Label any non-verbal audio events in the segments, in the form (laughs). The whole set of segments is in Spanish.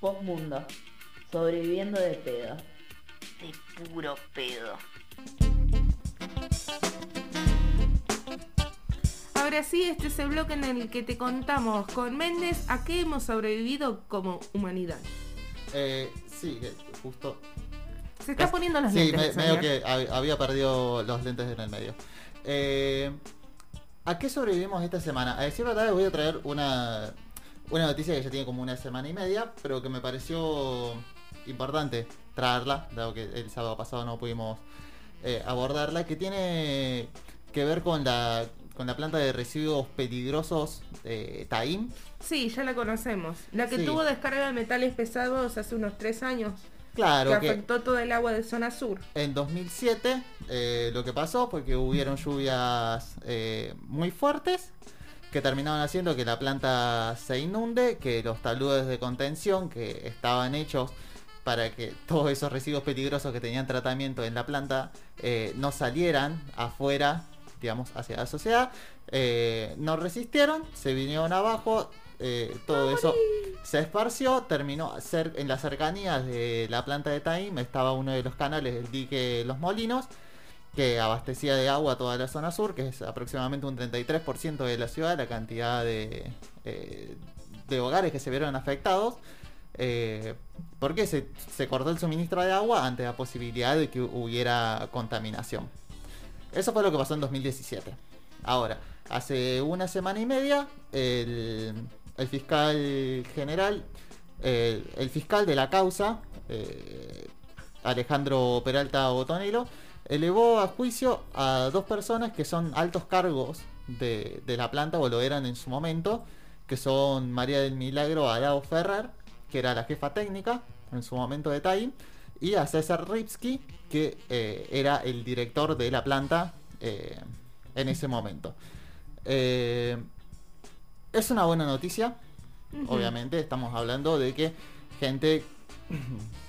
Postmundo. Sobreviviendo de pedo. De puro pedo. Ahora sí, este es el bloque en el que te contamos con Méndez a qué hemos sobrevivido como humanidad. Eh, sí, eh, justo. Se está Es- poniendo los sí, lentes. me- el medio que hab- había perdido los lentes en el medio. Eh, ¿A qué sobrevivimos esta semana? A decir verdad, les voy a traer una, una noticia que ya tiene como una semana y media, pero que me pareció importante traerla, dado que el sábado pasado no pudimos eh, abordarla, que tiene que ver con la, con la planta de residuos peligrosos de Taim. Sí, ya la conocemos. La que Sí. tuvo descarga de metales pesados hace unos tres años. Claro, que que, afectó todo el agua de zona sur. En 2007 eh, lo que pasó fue que hubieron lluvias eh, muy fuertes que terminaron haciendo que la planta se inunde, que los taludes de contención que estaban hechos para que todos esos residuos peligrosos que tenían tratamiento en la planta eh, no salieran afuera, digamos, hacia la sociedad, eh, no resistieron, se vinieron abajo, eh, todo eso se esparció, terminó en las cercanías de la planta de Taim, estaba uno de los canales del dique Los Molinos, que abastecía de agua toda la zona sur, que es aproximadamente un 33% de la ciudad, la cantidad de, eh, de hogares que se vieron afectados. Eh, porque se, se cortó el suministro de agua ante la posibilidad de que hubiera contaminación. Eso fue lo que pasó en 2017. Ahora, hace una semana y media, el, fiscal general, el, el fiscal de la causa, eh, Alejandro Peralta Botonelo, elevó a juicio a dos personas que son altos cargos de, de la planta, o lo eran en su momento, que son María del Milagro Arao Ferrer, que era la jefa técnica en su momento de TAI, y a César Ripsky, que eh, era el director de la planta eh, en ese momento. Eh, es una buena noticia, obviamente, estamos hablando de que gente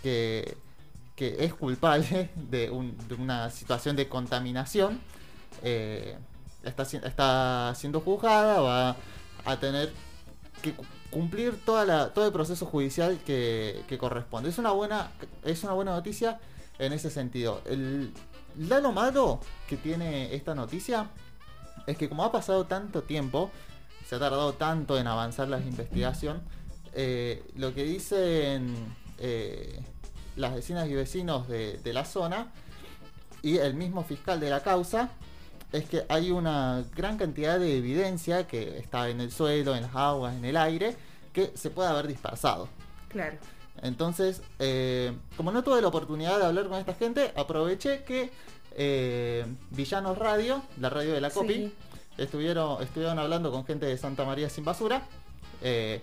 que, que es culpable de, un- de una situación de contaminación eh, está, está siendo juzgada, va a tener que cu- cumplir toda la, todo el proceso judicial que, corresponde. Es una buena, es una buena noticia en ese sentido. El lado malo que tiene esta noticia es que como ha pasado tanto tiempo, se ha tardado tanto en avanzar la investigación, eh, lo que dicen eh, las vecinas y vecinos de, de la zona y el mismo fiscal de la causa es que hay una gran cantidad de evidencia que está en el suelo, en las aguas, en el aire, que se puede haber dispersado. Claro. Entonces, eh, como no tuve la oportunidad de hablar con esta gente, aproveché que eh, Villanos Radio, la radio de la Copi, Sí. estuvieron, estuvieron hablando con gente de Santa María Sin Basura. eh,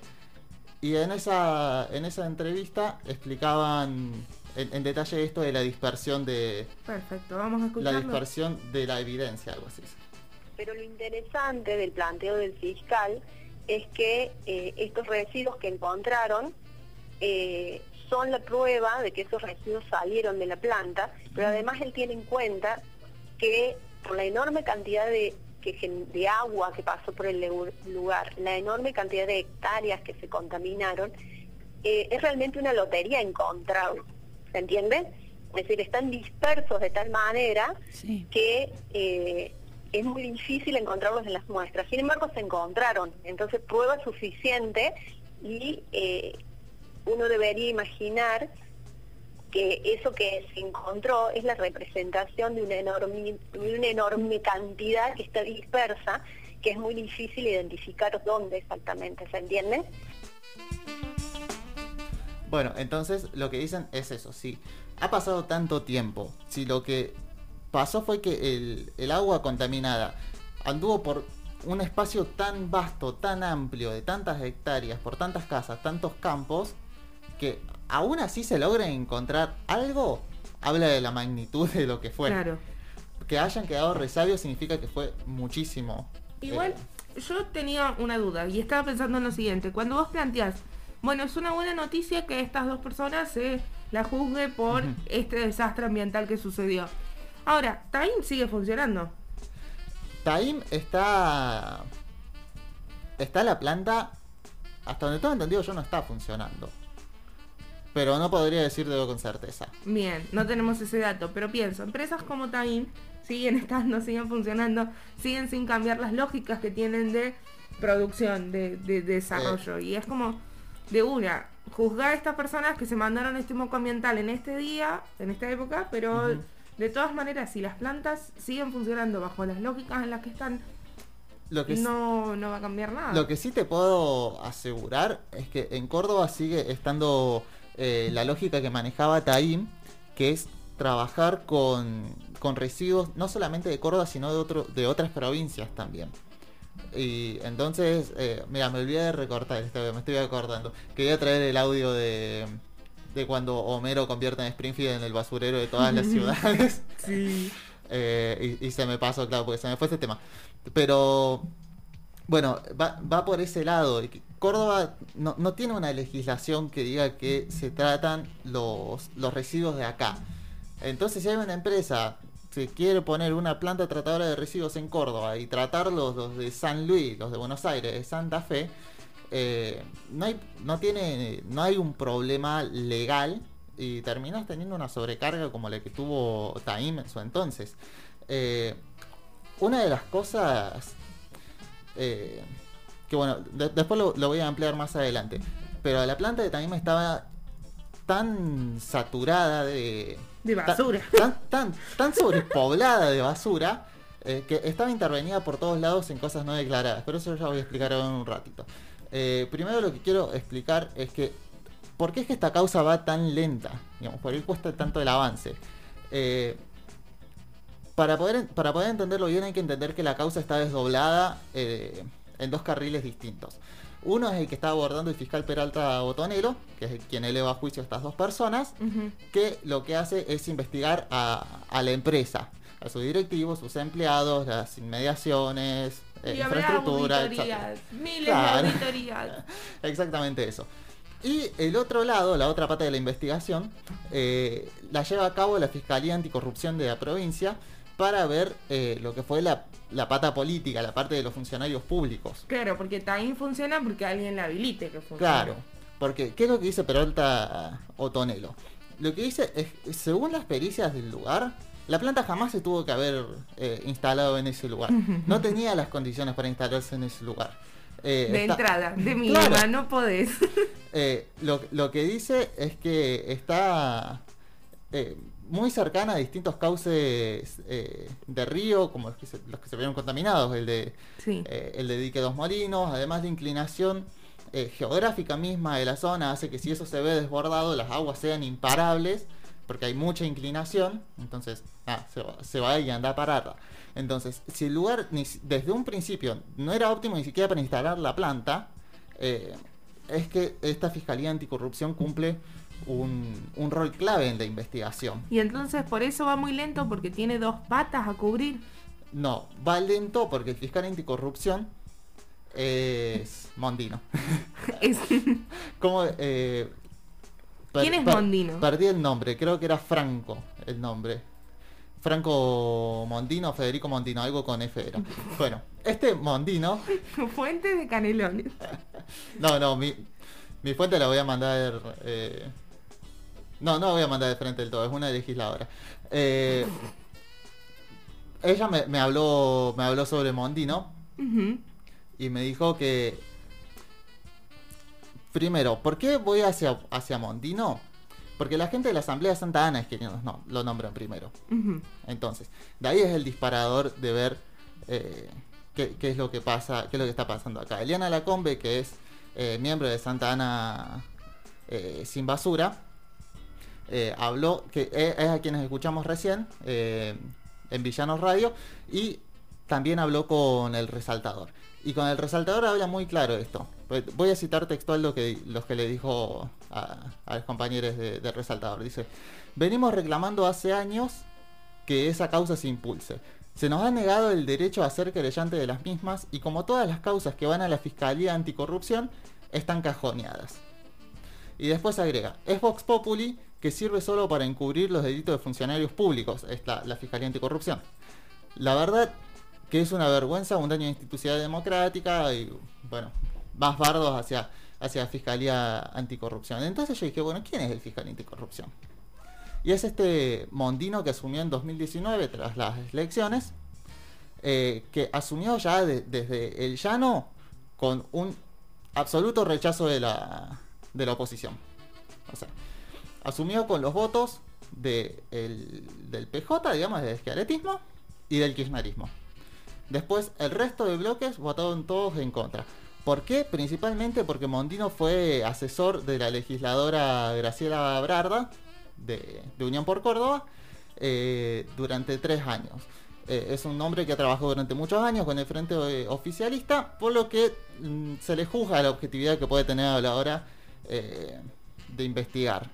y en esa, en esa entrevista explicaban en, en detalle esto de la dispersión de Perfecto, vamos a la dispersión de la evidencia, algo así. Pero lo interesante del planteo del fiscal es que eh, estos residuos que encontraron eh, son la prueba de que esos residuos salieron de la planta, pero además él tiene en cuenta que por la enorme cantidad de, que gen- de agua que pasó por el lugar, la enorme cantidad de hectáreas que se contaminaron, eh, es realmente una lotería encontrarlos, ¿se entiende? Es decir, están dispersos de tal manera Sí. que eh, es muy difícil encontrarlos en las muestras. Sin embargo, se encontraron, entonces prueba suficiente y eh, uno debería imaginar que eso que se encontró es la representación de una enorme, cantidad que está dispersa, que es muy difícil identificar dónde exactamente, ¿se entiende? Bueno, entonces lo que dicen es eso, sí. Ha pasado tanto tiempo. Si lo que pasó fue que el agua contaminada anduvo por un espacio tan vasto, tan amplio, de tantas hectáreas, por tantas casas, tantos campos, que aún así se logra encontrar algo, habla de la magnitud de lo que fue. Claro. Que hayan quedado resabios significa que fue muchísimo. Igual, Eh, yo tenía una duda y estaba pensando en lo siguiente. Cuando vos planteás, bueno, es una buena noticia que estas dos personas se la juzgue por este desastre ambiental que sucedió. Ahora, Time sigue funcionando. Taim está. Está la planta. Hasta donde tengo entendido yo no está funcionando. Pero no podría decirlo con certeza. Bien, no tenemos ese dato, pero pienso, empresas como Taim siguen (laughs) estando, siguen funcionando, siguen sin cambiar las lógicas que tienen de producción, de, de- de desarrollo. Y es como, de una, juzgar a estas personas que se mandaron este moco ambiental en este día, en esta época, pero de todas maneras, si las plantas siguen funcionando bajo las lógicas en las que están, Lo que, sí- no, no va a cambiar nada. lo que sí te puedo asegurar es que en Córdoba sigue estando eh, la lógica que manejaba Taim, que es trabajar con, con residuos no solamente de Córdoba, sino de, otro, de otras provincias también. Y entonces, eh, mira, me olvidé de recortar esto, me estoy acordando. Quería traer el audio de, de cuando Homero convierte en Springfield en el basurero de todas las (laughs) ciudades. Sí. (laughs) Eh, y, y se me pasó, claro, porque se me fue ese tema. Pero, bueno, va, va por ese lado. Córdoba no, no tiene una legislación que diga que se tratan los, los residuos de acá. Entonces, si hay una empresa que quiere poner una planta tratadora de residuos en Córdoba y tratarlos los de San Luis, los de Buenos Aires, de Santa Fe, eh, no hay no tiene no hay un problema legal y terminas teniendo una sobrecarga como la que tuvo Taim en su entonces Eh, una de las cosas eh, que bueno de- después lo, lo voy a ampliar más adelante pero la planta de Taim estaba tan saturada de De basura. tan, tan, tan sobrepoblada de basura eh, que estaba intervenida por todos lados en cosas no declaradas. Pero eso ya voy a explicar ahora en un ratito. Eh, primero lo que quiero explicar es que ¿por qué es que esta causa va tan lenta? Digamos, ¿Por qué cuesta tanto el avance? Eh, para, poder, para poder entenderlo bien hay que entender que la causa está desdoblada eh, en dos carriles distintos. Uno es el que está abordando el fiscal Peralta Botonero, que es quien eleva a juicio a estas dos personas, que lo que hace es investigar a, a la empresa, a sus directivos, sus empleados, las inmediaciones, eh, Y infraestructura, auditorías, etc. miles Claro. de auditorías. (laughs) Exactamente eso. Y el otro lado, la otra parte de la investigación, eh, la lleva a cabo la Fiscalía Anticorrupción de la provincia para ver eh, lo que fue la, la pata política, la parte de los funcionarios públicos. Claro, porque también funciona porque alguien la habilite que funcione. Claro, porque ¿qué es lo que dice Peralta Otonelo? Lo que dice es, según las pericias del lugar, la planta jamás se tuvo que haber eh, instalado en ese lugar. No (laughs) tenía las condiciones para instalarse en ese lugar. Eh, De está- entrada, de mínima, Claro. no podés. Eh, lo, lo que dice es que está muy cercana a distintos cauces eh, de río, como los que, se, los que se vieron contaminados, el de, Sí. eh, el de Dique Dos Molinos, además la inclinación eh, geográfica misma de la zona hace que si eso se ve desbordado, las aguas sean imparables, porque hay mucha inclinación, entonces ah, se, va, se va y anda a pararla. Entonces, si el lugar ni desde un principio no era óptimo ni siquiera para instalar la planta, es que esta Fiscalía Anticorrupción cumple un, un rol clave en la investigación. Y entonces por eso va muy lento porque tiene dos patas a cubrir. No, va lento porque el fiscal anticorrupción es Mondino. (laughs) Es- (laughs) ¿Cómo, eh, per- ¿Quién es per- Mondino? Perdí el nombre, creo que era Franco el nombre. Franco Mondino, Federico Mondino, algo con F era. (laughs) Bueno, este Mondino, Fuente de canelones. no, no, mi, mi fuente la voy a mandar. eh, no, no voy a mandar de frente del todo, es una legisladora. Eh, ella me, me habló, me habló sobre Mondino Ujú. y me dijo que primero, ¿por qué voy hacia, hacia Mondino? Porque la gente de la Asamblea de Santa Ana es quien nos- no, lo nombran primero. Entonces, de ahí es el disparador de ver eh, qué, qué es lo que pasa, qué es lo que está pasando acá. Eliana Lacombe, que es eh, miembro de Santa Ana eh, Sin Basura, eh, habló, que es, a quienes escuchamos recién eh, en Villanos Radio, y también habló con el resaltador. Y con el resaltador habla muy claro esto. Voy a citar textual lo que, los que le dijo a, a los compañeros de, de resaltador. Dice, venimos reclamando hace años que esa causa se impulse. Se nos ha negado el derecho a ser querellante de las mismas y como todas las causas que van a la Fiscalía Anticorrupción, están cajoneadas. Y después agrega, es Vox Populi que sirve solo para encubrir los delitos de funcionarios públicos, es la, Fiscalía Anticorrupción. La verdad que es una vergüenza, un daño a la institucionalidad democrática y, bueno, más bardos hacia, hacia la Fiscalía Anticorrupción. Entonces yo dije, bueno, ¿quién es el fiscal anticorrupción? Y es este Mondino que asumió en 2019 tras las elecciones, eh, que asumió ya desde el llano con un absoluto rechazo de la, de la oposición. O sea, asumió con los votos de del PJ, digamos, del esquialetismo y del kirchnerismo. Después, el resto de bloques votaron todos en contra. ¿Por qué? Principalmente porque Mondino fue asesor de la legisladora Graciela Brarda, de, Unión por Córdoba, eh, durante tres años. Eh, es un hombre que ha trabajado durante muchos años con el Frente eh, Oficialista, por lo que mm, se le juzga la objetividad que puede tener a la hora de investigar.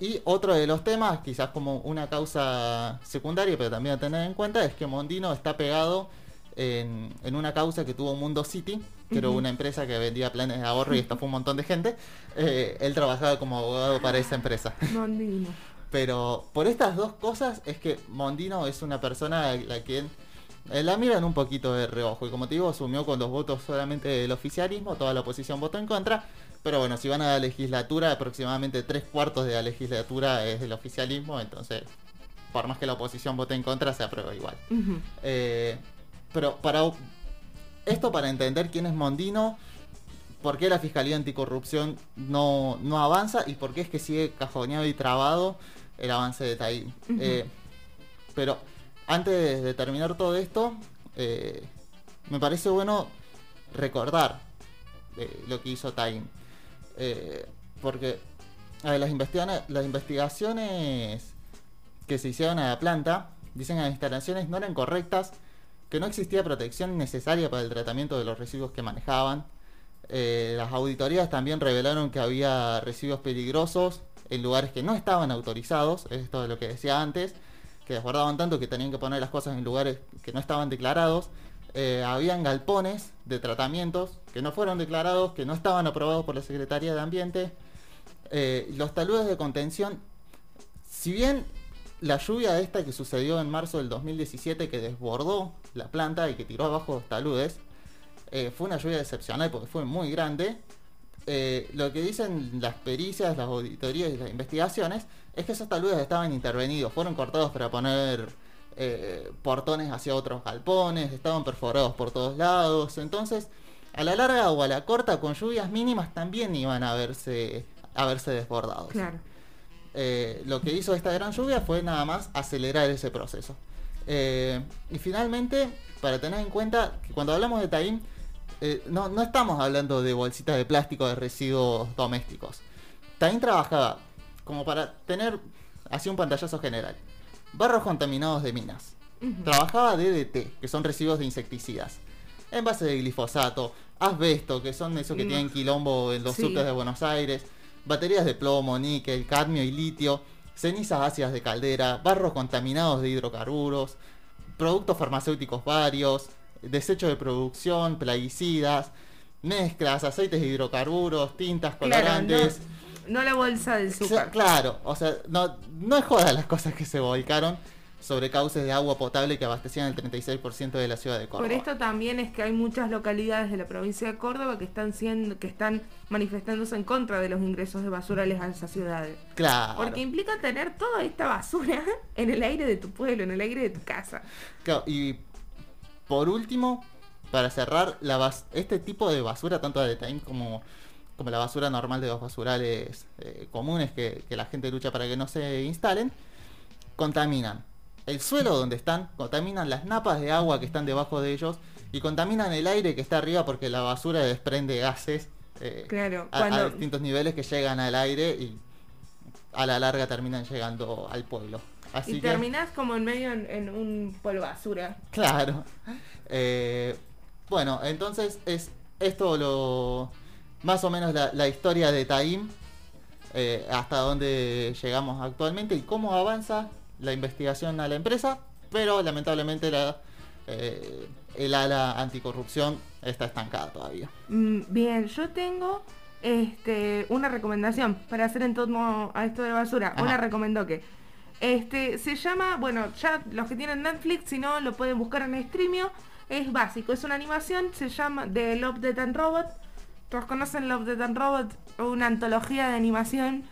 Y otro de los temas, quizás como una causa secundaria, pero también a tener en cuenta, es que Mondino está pegado en, una causa que tuvo Mundo City, que era una empresa que vendía planes de ahorro y estafó un montón de gente. Eh, él trabajaba como abogado para esa empresa. Mondino. Pero por estas dos cosas es que Mondino es una persona a la quien eh, la miran un poquito de reojo. Y como te digo, asumió con los votos solamente del oficialismo, toda la oposición votó en contra. Pero bueno, si van a la legislatura, aproximadamente tres cuartos de la legislatura es del oficialismo, entonces, por más que la oposición vote en contra, se aprueba igual. Eh, pero para esto para entender quién es Mondino, por qué la Fiscalía Anticorrupción no, no avanza y por qué es que sigue cajoneado y trabado el avance de Taín. Eh, pero antes de terminar todo esto, eh, me parece bueno recordar lo que hizo Taín. Eh, porque las, investigaciones, las investigaciones que se hicieron a la planta dicen que las instalaciones no eran correctas, que no existía protección necesaria para el tratamiento de los residuos que manejaban. Eh, las auditorías también revelaron que había residuos peligrosos en lugares que no estaban autorizados, esto es lo que decía antes, que desbordaban tanto que tenían que poner las cosas en lugares que no estaban declarados. Eh, habían galpones de tratamientos que no fueron declarados, que no estaban aprobados por la Secretaría de Ambiente. Eh, los taludes de contención, si bien la lluvia esta que sucedió en marzo del 2017 que desbordó la planta y que tiró abajo los taludes, eh, fue una lluvia excepcional porque fue muy grande. lo que dicen las pericias, las auditorías y las investigaciones es que esos taludes estaban intervenidos, fueron cortados para poner eh, portones hacia otros galpones, estaban perforados por todos lados. Entonces, a la larga o a la corta, con lluvias mínimas, también iban a verse, a verse desbordados. Claro. Eh, lo que hizo esta gran lluvia fue nada más acelerar ese proceso. Eh, y finalmente, para tener en cuenta que cuando hablamos de Taim, no, no, estamos hablando de bolsitas de plástico de residuos domésticos. Taim trabajaba como para tener así un pantallazo general. Barros contaminados de minas. Trabajaba DDT, que son residuos de insecticidas. Envases de glifosato, asbesto, que son esos que tienen quilombo en los subtes de Buenos Aires, baterías de plomo, níquel, cadmio y litio, cenizas ácidas de caldera, barros contaminados de hidrocarburos, productos farmacéuticos varios, desechos de producción, plaguicidas, mezclas, aceites de hidrocarburos, tintas, colorantes. No la bolsa del azúcar. Claro, o sea, no, no es joda las cosas que se volcaron sobre cauces de agua potable que abastecían el 36% de la ciudad de Córdoba. Por esto también es que hay muchas localidades de la provincia de Córdoba que están siendo, que están manifestándose en contra de los ingresos de basurales a esas ciudades. Claro. Porque implica tener toda esta basura (laughs) en el aire de tu pueblo, en el aire de tu casa. Claro, y por último, para cerrar, la este tipo de basura, tanto de Taín como como la basura normal de los basurales eh, comunes que, la gente lucha para que no se instalen, contaminan el suelo donde están, contaminan las napas de agua que están debajo de ellos y contaminan el aire que está arriba porque la basura desprende gases eh, claro, a, distintos niveles que llegan al aire y a la larga terminan llegando al pueblo. Así y terminás como en medio en, un pueblo basura. Claro. Eh, bueno, entonces es esto lo, más o menos la, historia de Taim, eh, hasta dónde llegamos actualmente y cómo avanza la investigación a la empresa, pero lamentablemente la, eh, el ala anticorrupción está estancada todavía. Mm, bien, yo tengo este, una recomendación para hacer en torno a esto de basura. Una recomendó que este, se llama, bueno, ya los que tienen Netflix, si no, lo pueden buscar en Streamio. Es básico, es una animación, se llama The Love, Death and Robot todos conocen Love, Death and Robot, una antología de animación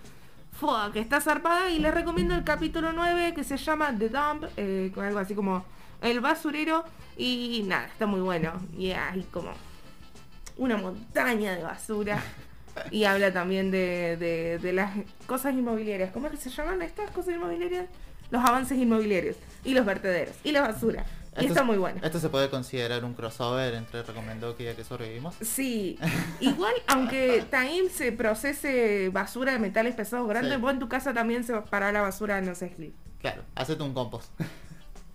que está zarpada y les recomiendo el capítulo 9 que se llama The Dump, eh, con algo así como El basurero y nada, está muy bueno. Y hay como una montaña de basura. (laughs) Y habla también de, de- de las cosas inmobiliarias. ¿Cómo es que se llaman estas cosas inmobiliarias? Los avances inmobiliarios. Y los vertederos. Y la basura. Y Esto está es- muy bueno. Esto se puede considerar un crossover entre Recomendó que ya que sobrevivimos. Sí, (laughs) igual aunque Taim se procese basura de metales pesados grandes, Sí. vos en tu casa también se para la basura no sé. Claro, hacete un compost.